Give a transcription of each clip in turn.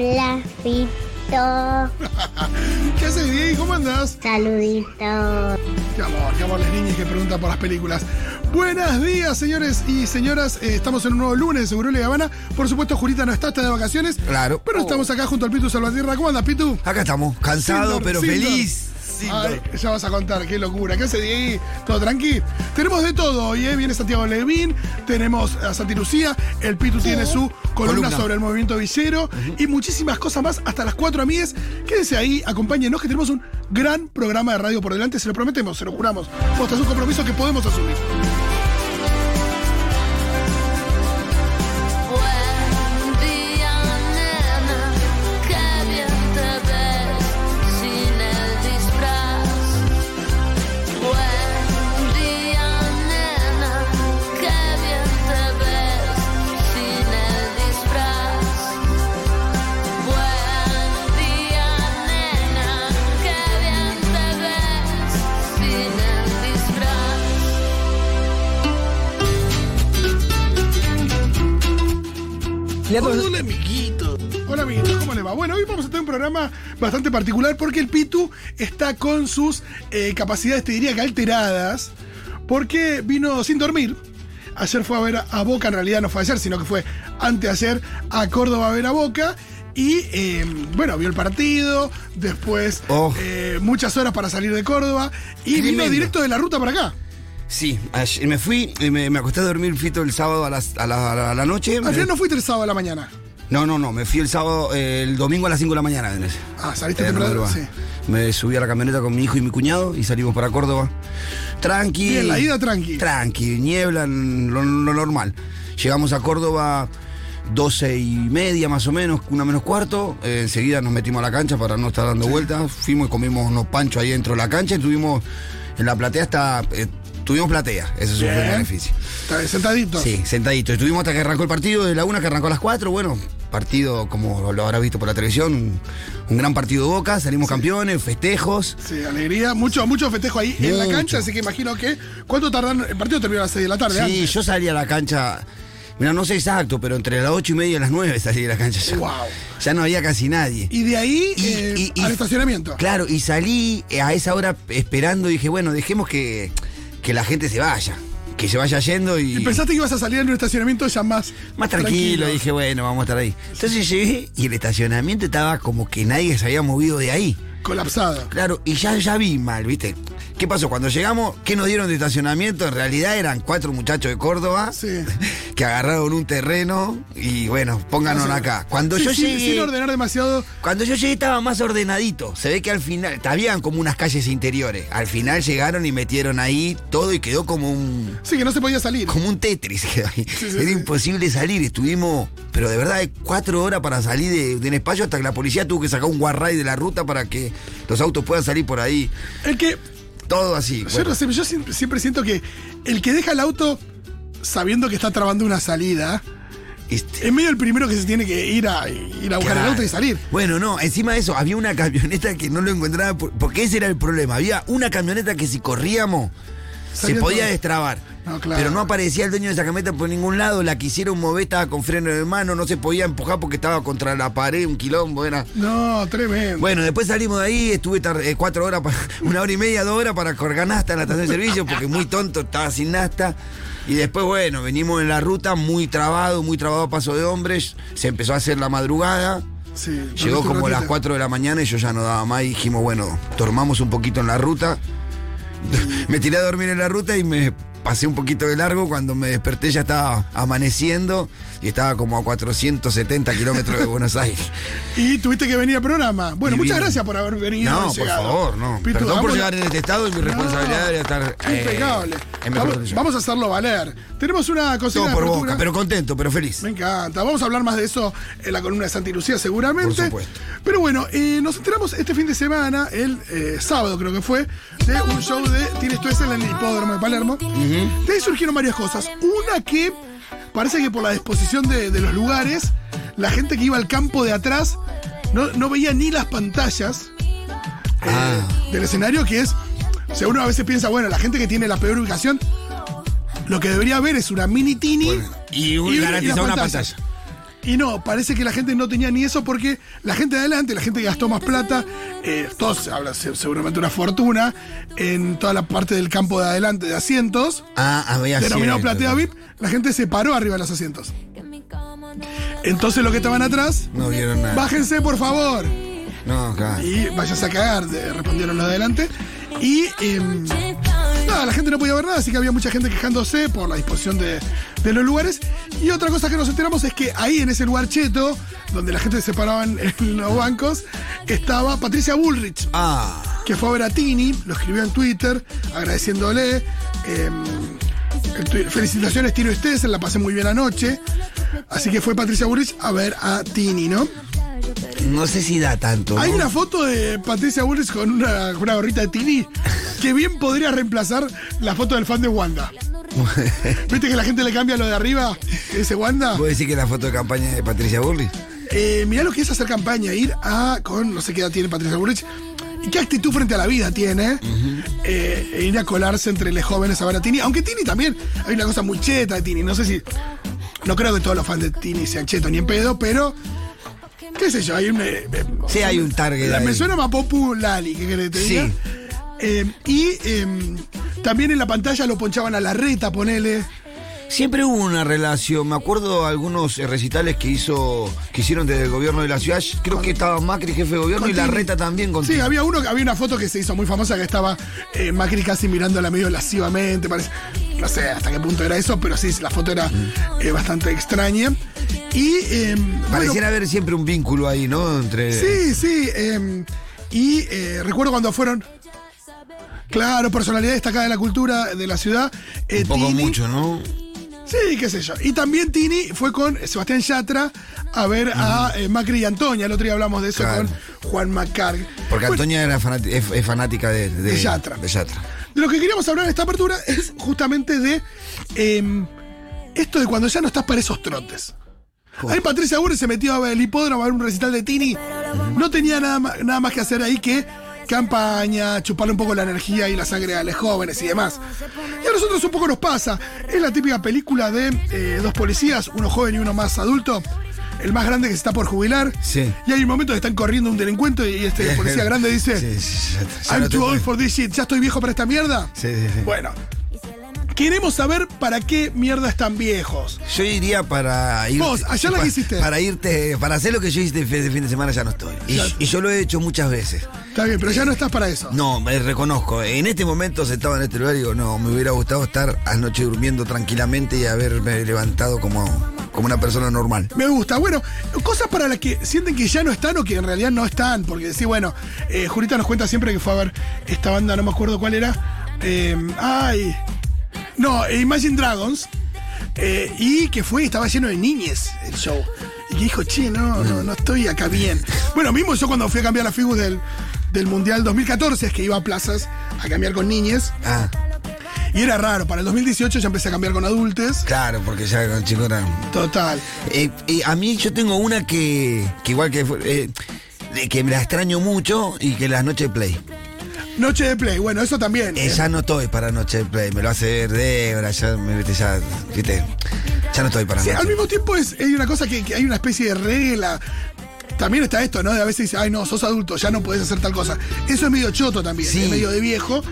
Hola, Fito. ¿Qué haces, Diego? ¿Cómo andás? Saludito. Qué amor, qué amor las niñas que preguntan por las películas. Buenos días, señores y señoras. Eh, estamos en un nuevo lunes de Seguro de Habana. Por supuesto, Jurita no está, está de vacaciones. Claro. Pero estamos acá junto al Pitu Salvatierra. ¿Cómo andas, Pitu? Acá estamos, cansado pero feliz. Ay, ya vas a contar, qué locura. ¿Qué hace Diego? ¿Todo tranqui? Tenemos de todo hoy, ¿eh? Viene Santiago Levín, tenemos a Santi Lucía, el Pitu tiene su columna, Columna. sobre el movimiento villero y muchísimas cosas más hasta las 4 amigas. Quédense ahí, acompáñenos que tenemos un gran programa de radio por delante, se lo prometemos, se lo juramos. Posta, es un compromiso que podemos asumir. Programa bastante particular porque el Pitu está con sus eh, capacidades, te diría que alteradas, porque vino sin dormir. Ayer fue a ver a Boca, en realidad no fue ayer, sino que fue anteayer a Córdoba a ver a Boca. Y eh, bueno, vio el partido, después Oh. eh, muchas horas para salir de Córdoba y vino directo de la ruta para acá. Sí, ayer me fui, y me, me acosté a dormir fito el sábado a, las- a la, a la- noche. Final no fuiste el sábado a la mañana. No, no, no, me fui el sábado, eh, el domingo a las 5 de la mañana. ¿entendés? Ah, saliste Eh, temprano. Sí. Me subí a la camioneta con mi hijo y mi cuñado y salimos para Córdoba. Tranqui. Bien, la ida tranqui. Tranqui, niebla, lo, lo normal. Llegamos a Córdoba 12 y media más o menos, una menos cuarto. Eh, enseguida nos metimos a la cancha para no estar dando vueltas. Fuimos y comimos unos panchos ahí dentro de la cancha. Estuvimos en la platea hasta... eh, tuvimos platea, ese el Bien. beneficio. Sentadito. Sí, sentadito. Estuvimos hasta que arrancó el partido de la una, que arrancó a las 4. Bueno, partido, como lo habrás visto por la televisión, un, un gran partido de boca. Salimos campeones, festejos. Sí, alegría. Mucho, mucho festejo ahí en la cancha, así que imagino que. ¿Cuánto tardan? El partido terminó a las 6 de la tarde. Sí, antes. yo salí a la cancha. Mira, no sé exacto, pero entre las 8 y media y las 9 salí de la cancha. Ya, Wow. ya no había casi nadie. Y de ahí Y- eh, y- y- al estacionamiento. Claro, y salí eh, a esa hora esperando y dije, bueno, dejemos que, que la gente se vaya. Que se vaya yendo y. Y pensaste que ibas a salir en un estacionamiento ya más. Más tranquilo, dije, bueno, vamos a estar ahí. Entonces llegué y el estacionamiento estaba como que nadie se había movido de ahí. Colapsado. Claro, y ya, ya vi mal, ¿viste? ¿Qué pasó? Cuando llegamos, ¿qué nos dieron de estacionamiento? En realidad eran cuatro muchachos de Córdoba Sí. que agarraron un terreno y bueno, pónganos acá. Cuando Sí, yo llegué. sin ordenar demasiado. Cuando yo llegué estaba más ordenadito. Se ve que al final, habían como unas calles interiores. Al final llegaron y metieron ahí todo y quedó como un. Sí, que no se podía salir. Como un Tetris quedó ahí. sí, Era imposible salir. Estuvimos, pero de verdad, cuatro horas para salir de, de un espacio hasta que la policía tuvo que sacar un guarray de la ruta para que los autos puedan salir por ahí. El que. Todo así. Yo, bueno. no sé, yo siempre, siempre siento que el que deja el auto sabiendo que está trabando una salida. Este, Es medio el primero que se tiene que ir a, ir a buscar el auto y salir. Bueno, no, encima de eso, había una camioneta que no lo encontraba, por- porque ese era el problema. Había una camioneta que si corríamos, se podía todo. destrabar. No, claro. Pero no aparecía el dueño de esa camioneta por ningún lado, la quisieron mover, estaba con freno en mano, no se podía empujar porque estaba contra la pared, un quilombo, era... No, tremendo. Bueno, después salimos de ahí, estuve eh, cuatro horas, una hora y media, dos horas para colgar nasta en la estación de servicio, porque muy tonto, estaba sin nasta. Y después, bueno, venimos en la ruta muy trabado, muy trabado a paso de hombres, se empezó a hacer la madrugada. Sí, Llegó como las ratito. 4 de la mañana y yo ya no daba más y dijimos, bueno, dormamos un poquito en la ruta. me tiré a dormir en la ruta y me pasé un poquito de largo. Cuando me desperté ya estaba amaneciendo y estaba como a 470 kilómetros de Buenos Aires. Y tuviste que venir al programa. Bueno, Y muchas vine. gracias por haber venido. No, por favor, no. Pitu, Perdón por llegar en este estado y mi responsabilidad No, debería estar. eh, Impecable. en vamos, a hacerlo valer. Tenemos una cosita Todo por boca, pero contento, pero feliz. Me encanta. Vamos a hablar más de eso en la columna de Santi Lucía seguramente. Por supuesto. Pero bueno, eh, nos enteramos este fin de semana, el eh, sábado creo que fue, de un show de Tienes tú en el hipódromo de Palermo. De ahí surgieron varias cosas. Una que parece que por la disposición de, de los lugares, la gente que iba al campo de atrás no, no veía ni las pantallas eh, Ah. del escenario, que es. O sea, uno a veces piensa, bueno, la gente que tiene la peor ubicación, lo que debería ver es una mini tini. Y un- y- y una pantalla. Y no, parece que la gente no tenía ni eso porque la gente de adelante, la gente que gastó más plata, eh, todos hablan se- seguramente una fortuna, en toda la parte del campo de adelante de asientos, Ah, había denominado platea VIP, la gente se paró arriba de los asientos. Entonces los que estaban atrás, No vieron nada. bájense por favor. No, claro. Y vayas a cagar, respondieron los de adelante. Y em, nada, la gente no podía ver nada, así que había mucha gente quejándose por la disposición de, de los lugares. Y otra cosa que nos enteramos es que ahí en ese lugar cheto, donde la gente se paraba en, en los bancos, estaba Patricia Bullrich, Ah, que fue a ver a Tini, lo escribió en Twitter, agradeciéndole. twi- felicitaciones, Tino ustedes, la pasé muy bien anoche. Así que fue Patricia Bullrich a ver a Tini, ¿no? No sé si da tanto. Hay una foto de Patricia Bullrich con una, gorrita de Tini que bien podría reemplazar la foto del fan de Wanda. ¿Viste que la gente le cambia lo de arriba? Dice Wanda. ¿Puedo decir que la foto de campaña de Patricia Burley? Eh, mirá lo que es hacer campaña, ir a. con no sé qué edad tiene Patricia Bullrich. Y qué actitud frente a la vida tiene. eh, e ir a colarse entre los jóvenes a ver a Tini. Aunque Tini también. Hay una cosa muy cheta de Tini. No sé si. No creo que todos los fans de Tini sean chetos ni en pedo, pero. ¿Qué sé yo? Hay un. eh, eh, Sí, hay un target La, ahí. me suena más Popu Lali, ¿qué querés que te Sí. diga? Eh, y eh, también en la pantalla lo ponchaban a la reta, ponele. Siempre hubo una relación. Me acuerdo algunos eh, recitales que hizo, que hicieron desde el gobierno de la ciudad. Creo que estaba Macri jefe de gobierno y la reta también con Sí, había uno, había una foto que se hizo muy famosa que estaba eh, Macri casi mirándola medio lascivamente, parece. No sé hasta qué punto era eso, pero sí, la foto era eh, bastante extraña. Y eh, bueno, Pareciera haber siempre un vínculo ahí, ¿no? Entre. Sí, sí. eh, y recuerdo cuando fueron. Claro, personalidad destacada de la cultura de la ciudad. un poco Tini. mucho, ¿no? Sí, qué sé yo. Y también Tini fue con Sebastián Yatra a ver a eh, Macri y Antonia. El otro día hablamos de eso Claro. con Juan Macar. Porque Bueno, Antonia era fanati- es, es fanática de, de, De Yatra. de Yatra. De lo que queríamos hablar en esta apertura es justamente de eh, esto de cuando ya no estás para esos trotes. Ahí Patricia Burri se metió a ver el hipódromo a ver un recital de Tini. No tenía nada más, nada más que hacer ahí que campaña, chuparle un poco la energía y la sangre a los jóvenes y demás. Y a nosotros un poco nos pasa. Es la típica película de eh, dos policías, uno joven y uno más adulto. El más grande que se está por jubilar. Sí. Y hay un momento que están corriendo un delincuente y este policía grande dice... Sí, sí, ya- ya I'm no too old for this shit. ¿Ya estoy viejo para esta mierda? Sí, sí, sí. Bueno. Queremos saber para qué mierda están viejos. Yo iría para ir. Vos, ayer la que hiciste. Para irte, para hacer lo que yo hice este fin de semana ya no estoy. Y, y yo lo he hecho muchas veces. Está bien, pero ya no estás para eso. No, me reconozco. En este momento sentado en este lugar digo, no, me hubiera gustado estar anoche durmiendo tranquilamente y haberme levantado como, como una persona normal. Me gusta. Bueno, cosas para las que sienten que ya no están o que en realidad no están. Porque decís, bueno, eh, Jurita nos cuenta siempre que fue a ver esta banda, no me acuerdo cuál era. Eh, ay. No, Imagine Dragons. eh, y que fue, estaba lleno de niñes el show. Y que dijo, che, no, no, no estoy acá bien. Bueno, mismo yo cuando fui a cambiar la figura del, del Mundial 2014, es que iba a plazas a cambiar con niñes. Ah, Y era raro, para el 2018 ya empecé a cambiar con adultos. claro, porque ya con chicos era. Total. Eh, eh, a mí yo tengo una que, que igual que eh, que me la extraño mucho y que las noches play. Noche de play, bueno, eso también. Eh, ya no estoy para noche de play, me lo hace ver Débora, ya me ya, viste, ya no estoy para Sí, al mismo tiempo es, hay una cosa que, que hay una especie de regla. También está esto, ¿no? De a veces dice, ay no, sos adulto, ya no podés hacer tal cosa. Eso es medio choto también, Sí. es medio de viejo.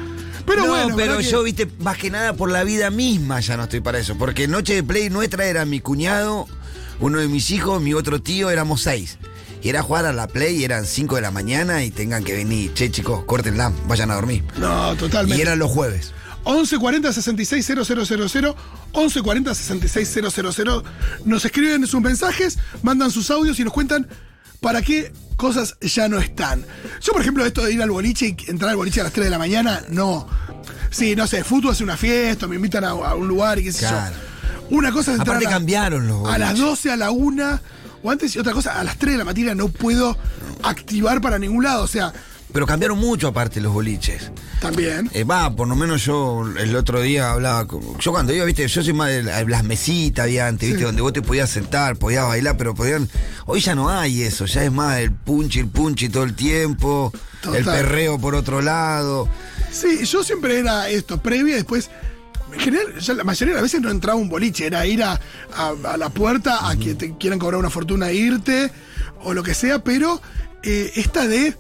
Pero no, bueno, pero ¿verdad que- yo, viste, más que nada por la vida misma ya no estoy para eso. Porque noche de play nuestra era mi cuñado, uno de mis hijos, mi otro tío, éramos seis. Y era jugar a la play y eran cinco de la mañana y tengan que venir. Che, chicos, córtenla, vayan a dormir. No, totalmente. Y eran los jueves. 1140 66 000 1140 66 000 Nos escriben sus mensajes, mandan sus audios y nos cuentan para qué cosas ya no están. Yo, por ejemplo, esto de ir al boliche y entrar al boliche a las 3 de la mañana, no. Sí, no sé, fútbol hace una fiesta, me invitan a, a un lugar y qué sé Claro. yo. Una cosa es entrar Aparte a, cambiaron los a las boliches. 12, a la 1, o antes, y otra cosa, a las 3 de la mañana no puedo activar para ningún lado. O sea, Pero cambiaron mucho aparte los boliches. también. Eh, Va, por lo menos yo el otro día hablaba con. Yo cuando iba, viste, yo soy más de la- las mesitas había antes, viste, Sí. donde vos te podías sentar, podías bailar, pero podían. Hoy ya no hay eso, ya es más el punchi, el punchi todo el tiempo, Total. el perreo por otro lado. Sí, yo siempre era esto, previa, después en general, ya la mayoría de las veces no entraba un boliche, era ir a, a- a la puerta a que te quieran cobrar una fortuna e irte, o lo que sea, pero eh, esta de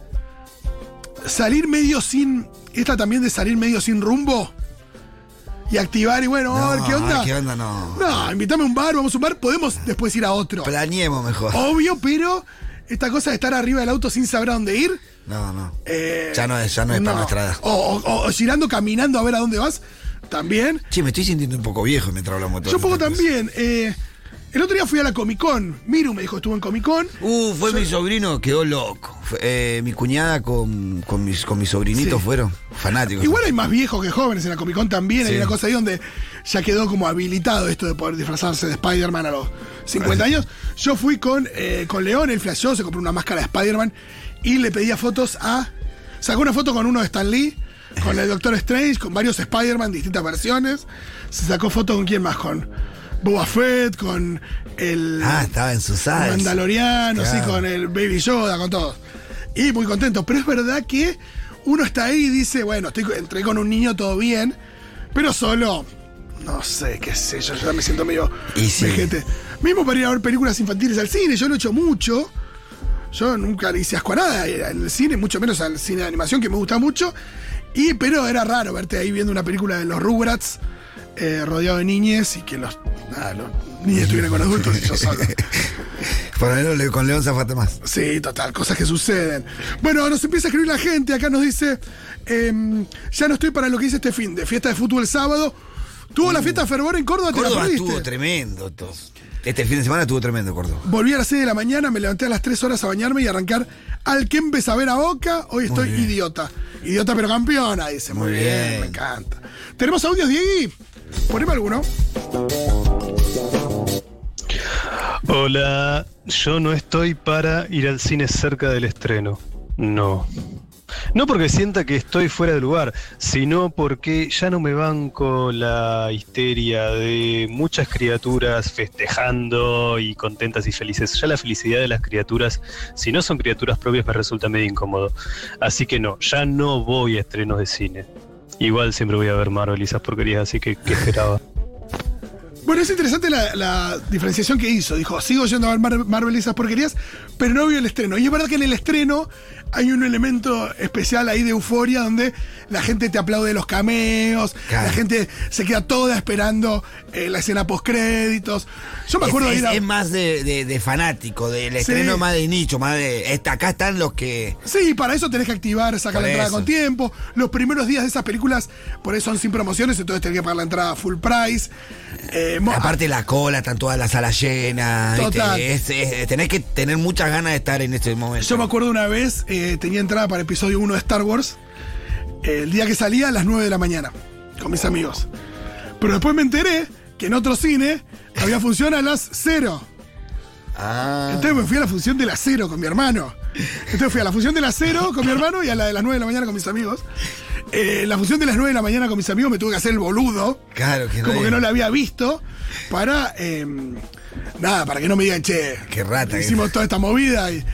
salir medio sin. Esta también de salir medio sin rumbo. Y activar y bueno, a ver qué onda. ¿Qué onda? No. No, invítame a un bar, vamos a un bar, podemos después ir a otro. Planeemos mejor. Obvio, pero esta cosa de estar arriba del auto sin saber a dónde ir. No, no. eh, Ya no es- ya no es para nuestra edad. O, o- o girando, caminando a ver a dónde vas, también. Che, me estoy sintiendo un poco viejo mientras hablamos de Yo un poco también. eh, el otro día fui a la Comic Con. Miru me dijo, estuvo en Comic Con. Uh, fue mi sobrino, quedó loco. Eh, mi cuñada con, con mis, con mis sobrinitos Sí. fueron fanáticos. Igual hay más viejos que jóvenes en la Comic Con también. Hay Sí. una cosa ahí donde ya quedó como habilitado esto de poder disfrazarse de Spider-Man a los 50 años. Yo fui con, eh, con León, él flasheó, se compró una máscara de Spider-Man y le pedía fotos a. Sacó una foto con uno de Stan Lee, con el Doctor Strange, con varios Spider-Man, distintas versiones. Se sacó foto con quién más, con Boba Fett, con el. Ah, estaba en su salsa. Mandaloriano, sí, Claro. con el Baby Yoda, con todos. Y muy contento. Pero es verdad que uno está ahí y dice, bueno, estoy, entré con un niño todo bien, pero solo, no sé, qué sé yo, yo ya me siento medio Y sí. vejete. Mismo para ir a ver películas infantiles al cine, yo lo he hecho mucho. Yo nunca le hice asco a nada el cine, mucho menos al cine de animación, que me gusta mucho. Y, pero era raro verte ahí viendo una película de los Rugrats, eh, rodeado de niñes, y que los, nada, los niños estuvieran con adultos y yo solo. Por lo menos le- con León zafate más. Sí, total, cosas que suceden. Bueno, nos empieza a escribir la gente. Acá nos dice: em, Ya no estoy para lo que hice este fin de fiesta de fútbol el sábado. Tuvo la fiesta de fervor en Córdoba, te la Córdoba perdiste. estuvo tremendo. Este fin de semana estuvo tremendo, Córdoba. Volví a las 6 de la mañana, me levanté a las 3 horas a bañarme y arrancar al Kempes a ver a Boca. Hoy estoy idiota. Idiota pero campeona, dice. Muy, Muy bien. bien. me encanta. ¿Tenemos audios, Diegui? Poneme alguno. Hola, yo no estoy para ir al cine cerca del estreno. No. No porque sienta que estoy fuera de lugar, sino porque ya no me banco la histeria de muchas criaturas festejando y contentas y felices. Ya la felicidad de las criaturas, si no son criaturas propias, me resulta medio incómodo. Así que no, ya no voy a estrenos de cine. Igual siempre voy a ver Marvel y esas porquerías, así que ¿qué esperaba? Bueno, es interesante la, diferenciación que hizo. Dijo, sigo yendo a ver Mar- Marvel y esas porquerías, pero no vio el estreno. Y es verdad que en el estreno hay un elemento especial ahí de euforia donde la gente te aplaude los cameos, Claro. la gente se queda toda esperando eh, la escena post-créditos. Yo me acuerdo es, de ir a... es- más de, de- de fanático, del Sí. estreno más de nicho, más de. esta- acá están los que. Sí, para eso tenés que activar, sacar la entrada eso. con tiempo. Los primeros días de esas películas, por eso son sin promociones, entonces tenés que pagar la entrada full price. Eh, Aparte la cola, están todas las salas llenas. Total. Es- es- tenés que tener muchas ganas de estar en este momento. Yo me acuerdo una vez, eh, tenía entrada para episodio 1 de Star Wars, eh, el día que salía a las 9 de la mañana, con mis amigos. Pero después me enteré que en otro cine había función a las 0. Ah. Entonces me fui a la función de las 0 con mi hermano. Entonces fui a la función de las 0 con mi hermano y a la de las 9 de la mañana con mis amigos. Eh, la función de las 9 de la mañana con mis amigos me tuve que hacer el boludo. Claro que no. Como que no la había visto. Para. eh, nada, para que no me digan, che. Qué rata que Hicimos toda esta movida. Y,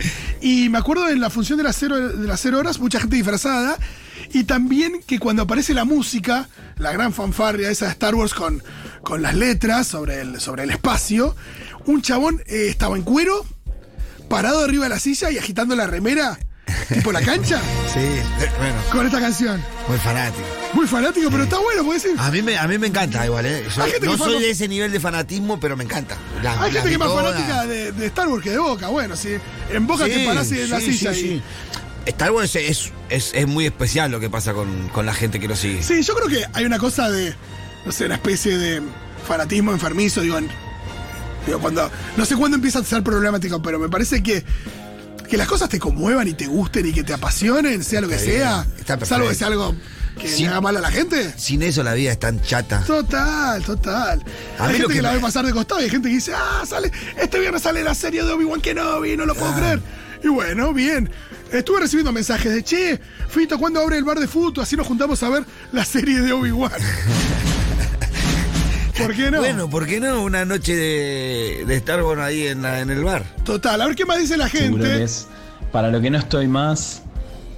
y me acuerdo en la función de las, cero, de las cero horas, mucha gente disfrazada. Y también que cuando aparece la música, la gran fanfarria esa de Star Wars con, con las letras sobre el, sobre el espacio, un chabón eh, estaba en cuero, parado arriba de la silla y agitando la remera, tipo la cancha, Sí, eh, bueno, con esta canción. muy fanático. Muy fanático, pero está bueno, puede ser. A mí me, a mí me encanta igual, ¿eh? Yo no soy de ese nivel de fanatismo, pero me encanta. Hay gente que es más fanática de, de Star Wars que de Boca. Bueno, si en Boca te Sí, parás en la sí, silla sí, y. sí. Star Wars es, es, es muy especial lo que pasa con, con la gente que lo sigue. Sí, yo creo que hay una cosa de, no sé, una especie de fanatismo enfermizo, digo, en- digo, cuando, no sé cuándo empieza a ser problemático, pero me parece que, que las cosas te conmuevan y te gusten y que te apasionen, sea lo que sea, salvo que sea algo que le haga mal a la gente. Sin eso la vida es tan chata. Total, total. A hay gente que, que la ve pasar de costado y hay gente que dice, ah, sale, este viernes sale la serie de Obi-Wan Kenobi, no lo puedo creer. Y bueno, bien. Estuve recibiendo mensajes de, che, Fito, ¿cuándo abre el bar de fútbol? Así nos juntamos a ver la serie de Obi-Wan. ¿Por qué no? Bueno, ¿por qué no? Una noche de, de Star Wars ahí en, la- en el bar. Total, a ver qué más dice la gente. Para lo que no estoy más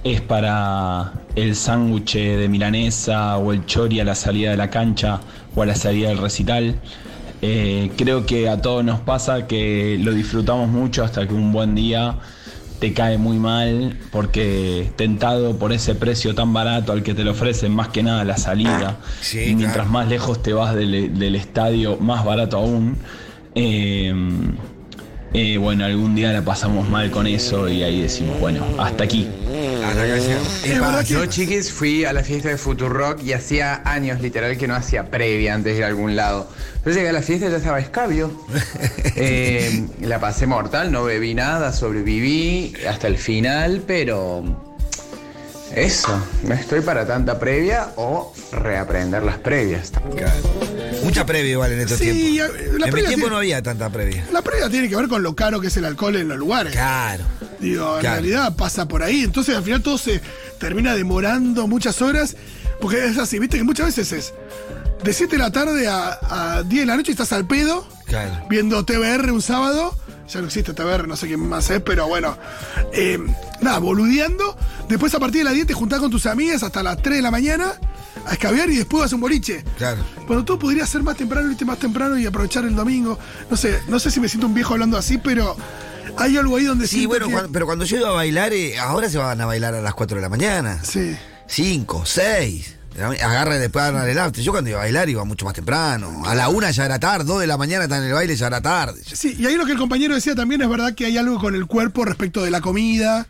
es para el sándwich de milanesa o el chori a la salida de la cancha, o a la salida del recital. Eh, creo que a todos nos pasa que lo disfrutamos mucho hasta que un buen día te cae muy mal porque tentado por ese precio tan barato al que te lo ofrecen, más que nada la salida. Sí, y mientras claro. más lejos te vas del, del estadio, más barato aún. Eh, eh, bueno, algún día la pasamos mal con eso y ahí decimos, bueno, hasta aquí. Yo, chiquis, fui a la fiesta de Futurock y hacía años, literal, que no hacía previa antes de ir a algún lado. Yo llegué a la fiesta y ya estaba escabio. Eh, la pasé mortal, no bebí nada, sobreviví hasta el final, pero. Eso, no estoy para tanta previa o reaprender las previas. Claro. Mucha previa igual en estos Sí, tiempos. la en mi tiempo tiene- no había tanta previa. La previa tiene que ver con lo caro que es el alcohol en los lugares. Claro. Digo, en Claro. realidad pasa por ahí. Entonces al final todo se termina demorando muchas horas. Porque es así, viste que muchas veces es de 7 de la tarde a, a 10 de la noche estás al pedo Claro. viendo TBR un sábado. Ya no existe TBR, no sé quién más es, pero bueno. Eh, nada, boludeando. Después a partir de las 10 te juntás con tus amigas hasta las 3 de la mañana a escabear y después vas a un boliche. Claro. Bueno, todo podría ser más temprano, irte más temprano y aprovechar el domingo. No sé, no sé si me siento un viejo hablando así, pero hay algo ahí donde Sí, bueno, que- cuando- pero cuando yo iba a bailar, eh, ahora se van a bailar a las 4 de la mañana. Sí. 5, 6. Agarra y después agarran el after. Yo cuando iba a bailar iba mucho más temprano. A la una ya era tarde, 2 de la mañana está en el baile, ya era tarde. Sí, y ahí lo que el compañero decía también es verdad que hay algo con el cuerpo respecto de la comida,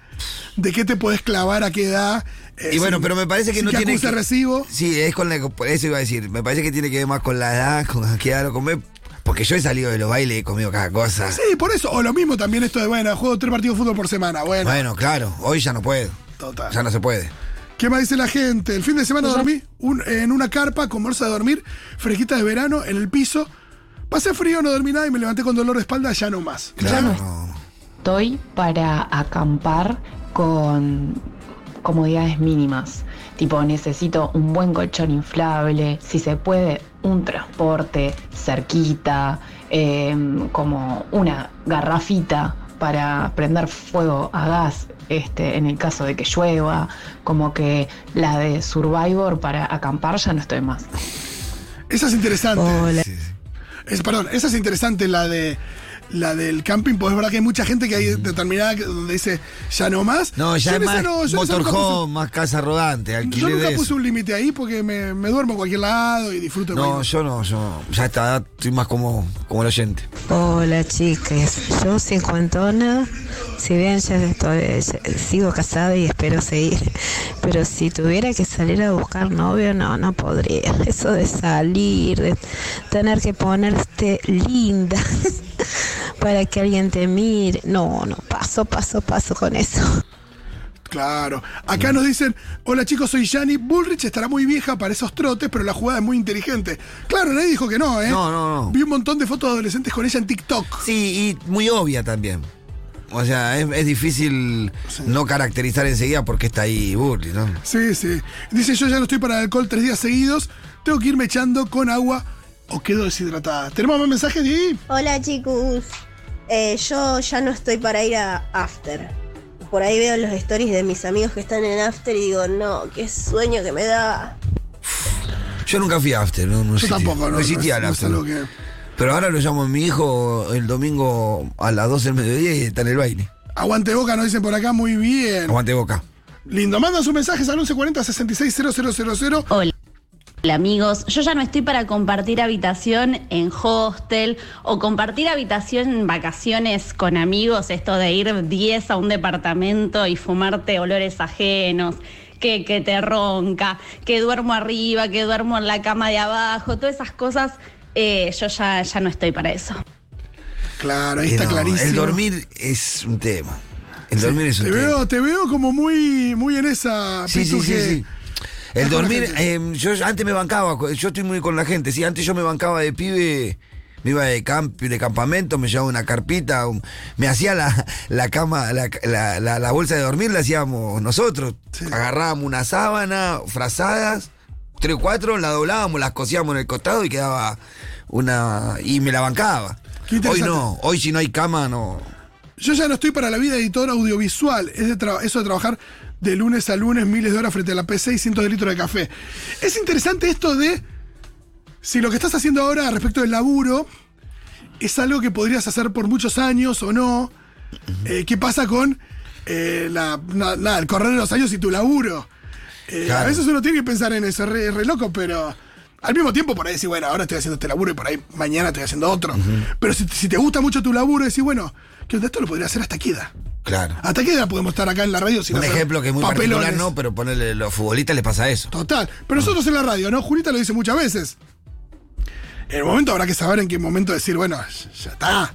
de qué te podés clavar a qué edad. eh, Y bueno, pero me parece que no tiene acuse que- recibo. Sí, es con la, eso iba a decir. Me parece que tiene que ver más con la edad, con a qué edad lo comer. Porque yo he salido de los bailes y he comido cada cosa. Sí, por eso. O lo mismo también esto de, bueno, juego tres partidos de fútbol por semana. Bueno, Bueno, claro, hoy ya no puedo. total. Ya no se puede. ¿Qué más dice la gente? El fin de semana dormí un- en una carpa con bolsa de dormir, fresquita de verano, en el piso. Pasé frío, no dormí nada y me levanté con dolor de espalda, ya no más. Claro. Estoy para acampar con comodidades mínimas. Tipo, necesito un buen colchón inflable, si se puede, un transporte cerquita, eh, como una garrafita para prender fuego a gas este, en el caso de que llueva, como que la de Survivor para acampar ya no estoy más. Esa es interesante. Hola. Es, perdón, esa es interesante la de la del camping, pues es verdad que hay mucha gente que hay determinada que- donde dice ya no más. No, ya Yo es más no- yo nunca motorhome, más casa rodante, Yo alquiler nunca de puse un límite ahí porque me, me duermo en cualquier lado y disfruto. No, cualquier- yo no, yo ya a esta edad estoy más como, como el oyente. Hola chicas, yo cincuentona, si bien ya estoy, ya sigo casada y espero seguir, pero si tuviera que salir a buscar novio, no, no podría. Eso de salir, de tener que ponerte linda para que alguien te mire, no, no, paso, paso, paso con eso. Claro. Acá nos dicen, hola chicos, soy Yanni. Bullrich estará muy vieja para esos trotes, pero la jugada es muy inteligente. Claro, nadie dijo que no, ¿eh? No, no, no. Vi un montón de fotos de adolescentes con ella en TikTok. Sí, y muy obvia también. O sea, es, es difícil no caracterizar enseguida porque está ahí Burley, ¿no? Sí, sí. Dice, yo ya no estoy para el alcohol tres días seguidos. Tengo que irme echando con agua o quedo deshidratada. ¿Tenemos más mensajes de ahí? Hola chicos, Eh, yo ya no estoy para ir a After. Por ahí veo los stories de mis amigos que están en After y digo, no, qué sueño que me da. Yo nunca fui a After, no, no Yo existía, tampoco, no. no existía no el After. que- Pero ahora lo llamo a mi hijo el domingo a las 12 del mediodía y está en el baile. Aguante boca, nos dicen por acá, muy bien. Aguante boca. Lindo, mandan sus mensajes al 1140 660000. Hola. Hola amigos, yo ya no estoy para compartir habitación en hostel o compartir habitación en vacaciones con amigos, esto de ir 10 a un departamento y fumarte olores ajenos, que, que te ronca, que duermo arriba, que duermo en la cama de abajo, todas esas cosas, eh, yo ya, ya no estoy para eso. Claro, ahí Eh, está no, clarísimo. El dormir es un tema. El dormir es un Te tema. veo, te veo como muy, muy en esa. Sí, sí, sí, sí. El dormir, eh, yo antes me bancaba, yo estoy muy con la gente, sí, antes yo me bancaba de pibe, me iba de, camp, de campamento, me llevaba una carpita, un- me hacía la, la cama, la, la- la- bolsa de dormir, la hacíamos nosotros, agarrábamos una sábana, frazadas, tres o cuatro, la doblábamos, las cosíamos en el costado y quedaba una, y me la bancaba. Hoy no, hoy si no hay cama, no. Yo ya no estoy para la vida editor audiovisual. Es de eso de trabajar de lunes a lunes miles de horas frente a la PC y cientos de litros de café. Es interesante esto de si lo que estás haciendo ahora respecto del laburo es algo que podrías hacer por muchos años o no. Eh, ¿Qué pasa con eh, la, na- el correr de los años y tu laburo? Eh, A veces uno tiene que pensar en eso, es re, re loco, pero al mismo tiempo por ahí decir, bueno, ahora estoy haciendo este laburo y por ahí mañana estoy haciendo otro. Pero si, si te gusta mucho tu laburo, decís, bueno, que esto lo podría hacer hasta edad. Claro. ¿Hasta qué edad podemos estar acá en la radio sin Un hacer ejemplo que es muy papelones? particular, no, pero ponerle los futbolistas les pasa eso. Total. Pero nosotros en la radio, ¿no? Julita lo dice muchas veces. En el momento habrá que saber en qué momento decir, bueno, ya está.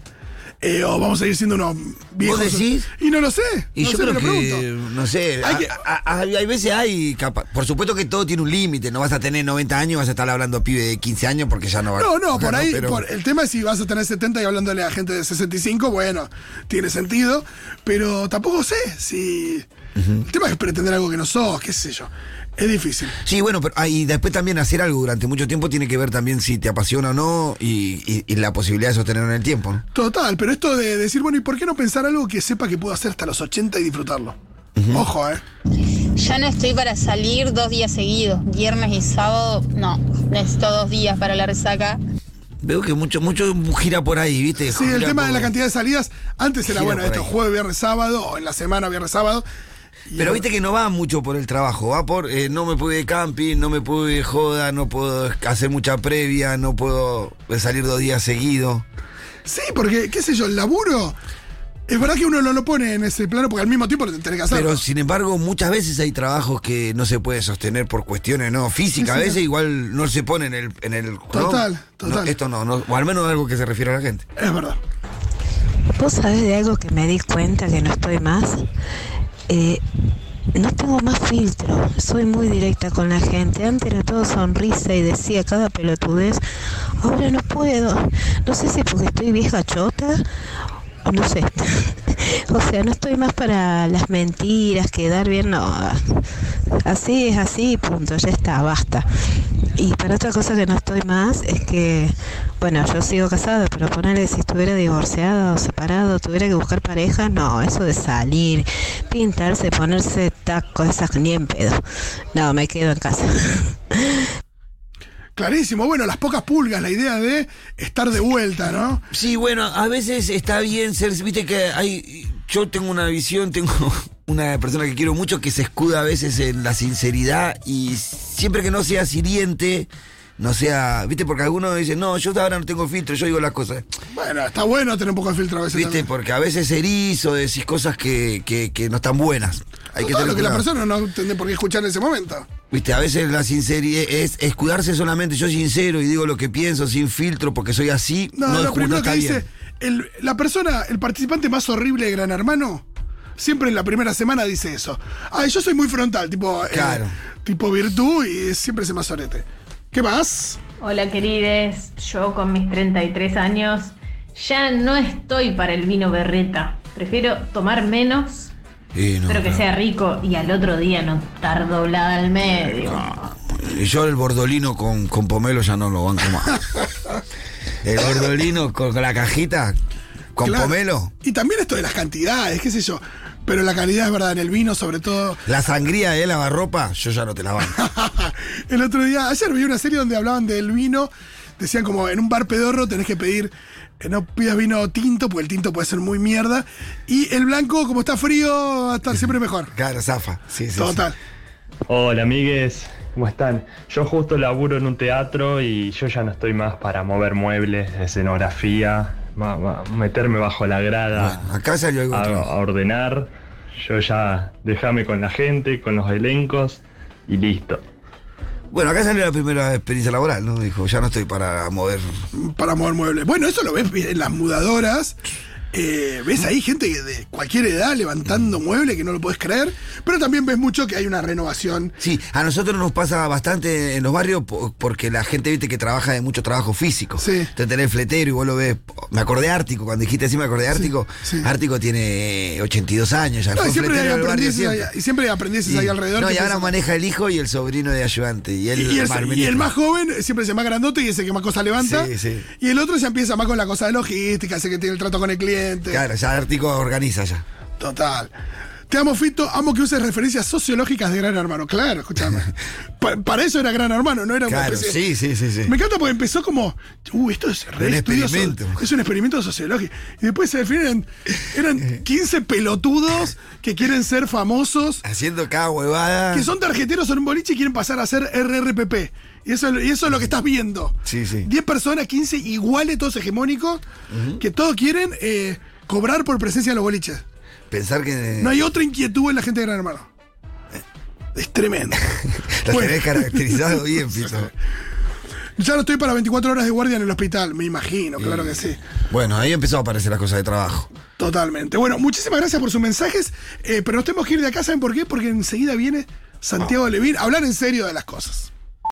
Eh, o vamos a ir siendo unos viejos. decís? Y no lo sé. Y no yo sé, me creo lo que, pregunto. no sé, Hay a- que- a- a- hay veces hay, capa- por supuesto que todo tiene un límite, no vas a tener 90 años, vas a estar hablando a pibe de 15 años porque ya no va No, no, por ahí, Pero- por- el tema es si vas a tener 70 y hablándole a gente de 65, bueno, tiene sentido, pero tampoco sé si... El tema es pretender algo que no sos, qué sé yo. Es difícil. Sí, bueno, pero ah, y después también hacer algo durante mucho tiempo tiene que ver también si te apasiona o no y, y- y la posibilidad de sostenerlo en el tiempo. ¿no? Total, pero esto de decir, bueno, ¿y por qué no pensar algo que sepa que puedo hacer hasta los 80 y disfrutarlo? Ojo, ¿eh? Ya no estoy para salir dos días seguidos, viernes y sábado, no, necesito dos días para la resaca. Veo que mucho, mucho gira por ahí, ¿viste? Sí, el tema de la cantidad de salidas, antes era bueno, esto ahí. jueves, viernes, sábado, o en la semana, viernes, sábado. Pero viste que no va mucho por el trabajo, va por eh, no me puedo ir de camping, no me puedo ir de joda, no puedo hacer mucha previa, no puedo salir dos días seguidos. Sí, porque, qué sé yo, el laburo. Es verdad que uno no lo pone en ese plano porque al mismo tiempo lo tenés que hacer. Pero sin embargo, muchas veces hay trabajos que no se puede sostener por cuestiones no físicas. Sí, A veces sí. igual no se pone en el. En el ¿no? Total, No, total. esto no, no, o al menos algo que se refiere a la gente. Es verdad. ¿Vos sabés de algo que me di cuenta que no estoy más? Eh, no tengo más filtro, soy muy directa con la gente. Antes era todo sonrisa y decía cada pelotudez. Ahora no puedo. No sé si porque estoy vieja chota o no sé. O sea, no estoy más para las mentiras, quedar bien, no. Así es así, punto, ya está, basta. Y para otra cosa que no estoy más es que, bueno, yo sigo casada, pero ponerle si estuviera divorciada o separado, tuviera que buscar pareja, no, eso de salir, pintarse, ponerse tacos, esas ni en pedo. No, me quedo en casa. Clarísimo. Bueno, las pocas pulgas, la idea de estar de vuelta, ¿no? Sí, bueno, a veces está bien ser. Viste que hay. Yo tengo una visión, tengo una persona que quiero mucho que se escuda a veces en la sinceridad y siempre que no sea hiriente. No sea, viste, porque algunos dicen, no, yo ahora no tengo filtro, yo digo las cosas. Bueno, está bueno tener un poco de filtro a veces. Viste, también. porque a veces herís o decís cosas que, que, que no están buenas. Hay que lo que la persona no tiene por qué escuchar en ese momento. Viste, a veces la sinceridad es escudarse solamente. Yo sincero y digo lo que pienso sin filtro porque soy así. No, No, lo no primero que dice, el- la persona, el participante más horrible de Gran Hermano, siempre en la primera semana dice eso. Ah, yo soy muy frontal, tipo, eh, Claro. tipo virtud y siempre se más sorete. ¿Qué más? Hola querides, yo con mis 33 años ya no estoy para el vino berreta. Prefiero tomar menos, Y no, pero que no. sea rico y al otro día no estar doblada al medio. Y Yo el bordolino con, con pomelo ya no lo banco más. el bordolino con la cajita, con Claro. pomelo. Y también esto de las cantidades, qué sé yo. Pero la calidad es verdad en el vino, sobre todo. La sangría de lavarropa, yo ya no te la banco. el otro día, ayer vi una serie donde hablaban del vino. Decían como en un bar pedorro tenés que pedir, eh, no pidas vino tinto, porque el tinto puede ser muy mierda. Y el blanco, como está frío, va a estar siempre mejor. Claro, zafa. Sí, sí, Total. Hola amigues, ¿cómo están? Yo justo laburo en un teatro y yo ya no estoy más para mover muebles, escenografía, ma- ma- meterme bajo la grada, Bueno, acá salió algo a, a ordenar. Yo ya déjame con la gente, con los elencos y listo. Bueno, acá salió la primera experiencia laboral, ¿no? Dijo, ya no estoy para mover. Para mover muebles. Bueno, eso lo ves en las mudadoras. Eh, ves ahí gente de cualquier edad levantando muebles que no lo puedes creer. Pero también ves mucho que hay una renovación. Sí, a nosotros nos pasa bastante en los barrios po- porque la gente, viste, que trabaja de mucho trabajo físico. Sí. Te tenés fletero y vos lo ves. Me acordé de Ártico, cuando dijiste así me acordé de Ártico. sí. Ártico tiene 82 años ya. No, y siempre hay ahí, y siempre aprendices ahí alrededor. No, y ahora maneja el hijo y el sobrino de ayudante. Y, él y, el, más y el ministro. más joven siempre es el más grandote y ese que más cosas levanta. Sí, sí. Y el otro ya empieza más con la cosa de logística, ese que tiene el trato con el cliente. Claro, ya Ártico organiza ya. Total. Te amo, Fito. Amo que uses referencias sociológicas de Gran Hermano. Claro, escúchame. Pa- para eso era Gran Hermano, no era Claro, sí, sí, sí, sí. Me encanta porque empezó como, uh, esto es re Un so- experimento. Es un experimento sociológico. Y después final eran, eran 15 pelotudos que quieren ser famosos, Haciendo cada huevada. que son tarjeteros en un boliche y quieren pasar a ser RRPP. Y eso, y eso es lo que estás viendo. Sí, sí. 10 personas, 15 iguales, todos hegemónicos, que todos quieren eh, cobrar por presencia en los boliches. Pensar que. No hay otra inquietud en la gente de Gran Hermano. Es tremendo. La Bueno. tenés caracterizado bien, Fito. Ya no estoy para 24 horas de guardia en el hospital, me imagino, claro que sí. Bueno, ahí empezó a aparecer las cosas de trabajo. Totalmente. Bueno, muchísimas gracias por sus mensajes, eh, pero nos tenemos que ir de acá, ¿saben por qué? Porque enseguida viene Santiago Levín a hablar en serio de las cosas.